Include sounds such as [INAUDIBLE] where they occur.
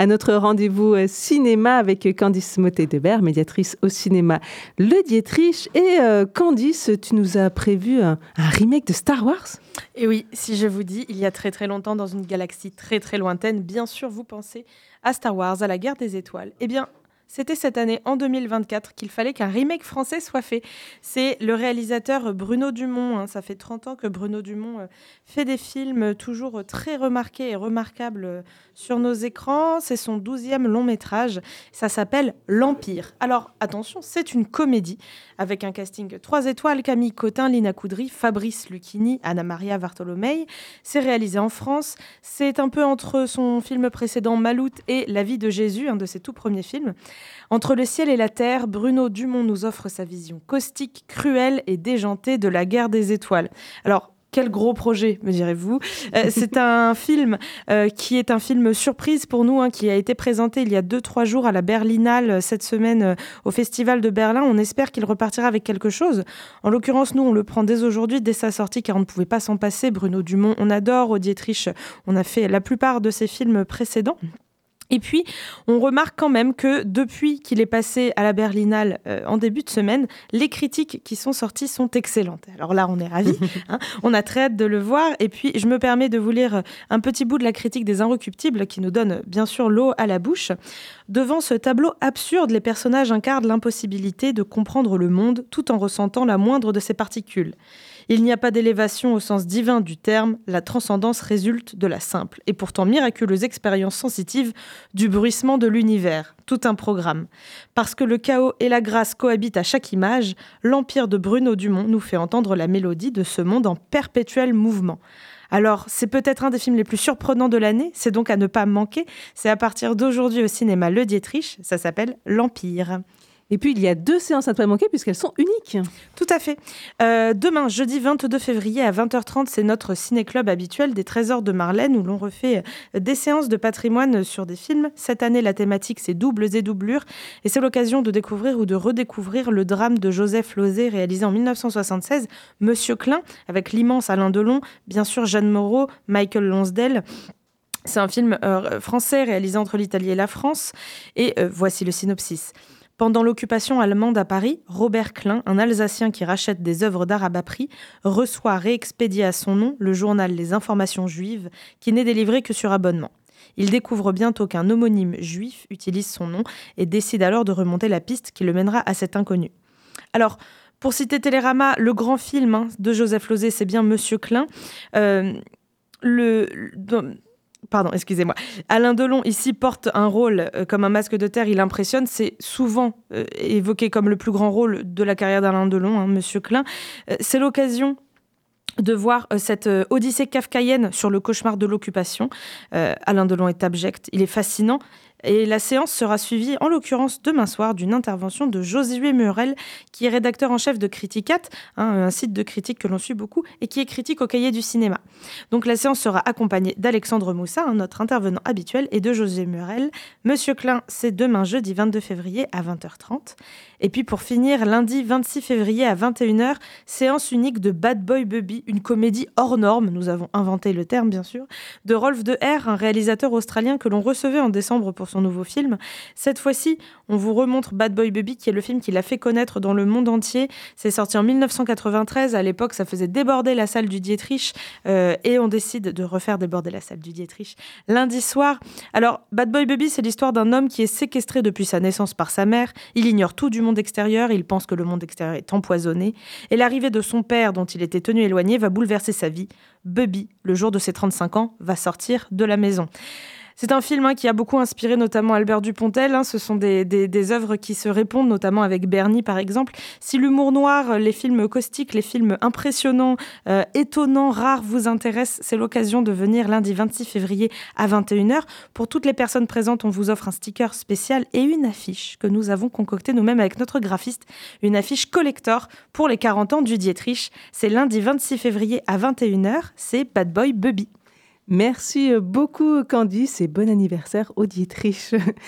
à notre rendez-vous euh, cinéma avec Candice Motet-Debert, médiatrice au cinéma Le Dietrich. Et euh, Candice, tu nous as prévu un, remake de Star Wars? Et oui, si je vous dis, il y a très très longtemps, dans une galaxie très très lointaine, bien sûr, vous pensez à Star Wars, à la guerre des étoiles. Eh bien, c'était cette année, en 2024, qu'il fallait qu'un remake français soit fait. C'est le réalisateur Bruno Dumont. Hein. ça fait 30 ans que Bruno Dumont euh, fait des films toujours très remarqués et remarquables euh, sur nos écrans. C'est son douzième long métrage. Ça s'appelle L'Empire. Alors attention, c'est une comédie avec un casting 3 étoiles Camille Cotin, Lina Coudry, Fabrice Lucchini, Anna Maria Bartolomei. C'est réalisé en France. C'est un peu entre son film précédent Malout et La vie de Jésus, un de ses tout premiers films. Entre le ciel et la terre, Bruno Dumont nous offre sa vision caustique, cruelle et déjantée de la guerre des étoiles. Alors, quel gros projet, me direz-vous. Euh, [LAUGHS] c'est un film euh, qui est un film surprise pour nous, hein, qui a été présenté il y a deux, trois jours à la Berlinale euh, cette semaine au Festival de Berlin. On espère qu'il repartira avec quelque chose. En l'occurrence, nous, on le prend dès aujourd'hui, dès sa sortie, car on ne pouvait pas s'en passer. Bruno Dumont, on adore. Dietrich, on a fait la plupart de ses films précédents. Et puis, on remarque quand même que depuis qu'il est passé à la Berlinale euh, en début de semaine, les critiques qui sont sorties sont excellentes. Alors là, on est ravis. [LAUGHS] Hein. on a très hâte de le voir. Et puis, je me permets de vous lire un petit bout de la critique des Inrecuptibles qui nous donne bien sûr l'eau à la bouche. Devant ce tableau absurde, les personnages incarnent l'impossibilité de comprendre le monde tout en ressentant la moindre de ses particules. Il n'y a pas d'élévation au sens divin du terme, la transcendance résulte de la simple et pourtant miraculeuse expérience sensitive du bruissement de l'univers, tout un programme. Parce que le chaos et la grâce cohabitent à chaque image, l'empire de Bruno Dumont nous fait entendre la mélodie de ce monde en perpétuel mouvement. Alors, c'est peut-être un des films les plus surprenants de l'année, c'est donc à ne pas manquer. C'est à partir d'aujourd'hui au cinéma Le Dietrich, ça s'appelle L'Empire. Et puis, il y a deux séances à ne pas manquer puisqu'elles sont uniques. Tout à fait. Euh, demain, jeudi 22 février à 20h30, c'est notre ciné-club habituel des Trésors de Marlène où l'on refait euh, des séances de patrimoine sur des films. Cette année, la thématique, c'est doubles et doublures. Et c'est l'occasion de découvrir ou de redécouvrir le drame de Joseph Lozé réalisé en 1976, Monsieur Klein, avec l'immense Alain Delon, bien sûr Jeanne Moreau, Michael Lonsdale. C'est un film euh, français réalisé entre l'Italie et la France. Et voici le synopsis. Pendant l'occupation allemande à Paris, Robert Klein, un Alsacien qui rachète des œuvres d'art à bas prix, reçoit réexpédié à son nom le journal Les Informations juives, qui n'est délivré que sur abonnement. Il découvre bientôt qu'un homonyme juif utilise son nom et décide alors de remonter la piste qui le mènera à cet inconnu. Alors, pour citer Télérama, le grand film hein, de Joseph Lozé, c'est bien Monsieur Klein. Euh, le, Pardon, excusez-moi. Alain Delon ici porte un rôle euh, comme un masque de terre, il impressionne. C'est souvent euh, évoqué comme le plus grand rôle de la carrière d'Alain Delon, hein, Monsieur Klein. Euh, c'est l'occasion de voir cette odyssée kafkaïenne sur le cauchemar de l'occupation. Alain Delon est abject, il est fascinant. Et la séance sera suivie, en l'occurrence demain soir, d'une intervention de Josué Murel, qui est rédacteur en chef de Criticat, hein, un site de critique que l'on suit beaucoup, et qui est critique au cahier du cinéma. Donc la séance sera accompagnée d'Alexandre Moussa, notre intervenant habituel, et de Josué Murel. Monsieur Klein, c'est demain jeudi 22 février à 20h30. Et puis pour finir, lundi 26 février à 21h, séance unique de Bad Boy Bubby, une comédie hors norme, nous avons inventé le terme bien sûr, de Rolf De R, un réalisateur australien que l'on recevait en décembre pour son nouveau film. Cette fois-ci, on vous remontre Bad Boy Baby, qui est le film qui l'a fait connaître dans le monde entier. C'est sorti en 1993. À l'époque, ça faisait déborder la salle du Dietrich. Euh, et on décide de refaire déborder la salle du Dietrich lundi soir. Alors, Bad Boy Baby, c'est l'histoire d'un homme qui est séquestré depuis sa naissance par sa mère. Il ignore tout du monde extérieur. Il pense que le monde extérieur est empoisonné. Et l'arrivée de son père, dont il était tenu éloigné, va bouleverser sa vie. Bubby, le jour de ses 35 ans, va sortir de la maison. C'est un film hein, qui a beaucoup inspiré notamment Albert Dupontel. Hein. Ce sont des, œuvres qui se répondent, notamment avec Bernie par exemple. Si l'humour noir, les films caustiques, les films impressionnants, euh, étonnants, rares vous intéressent, c'est l'occasion de venir lundi 26 février à 21h. Pour toutes les personnes présentes, on vous offre un sticker spécial et une affiche que nous avons concoctée nous-mêmes avec notre graphiste. Une affiche collector pour les 40 ans du Dietrich. C'est lundi 26 février à 21h. C'est Bad Boy Bubby. Merci beaucoup Candice et bon anniversaire au Dietrich. [LAUGHS]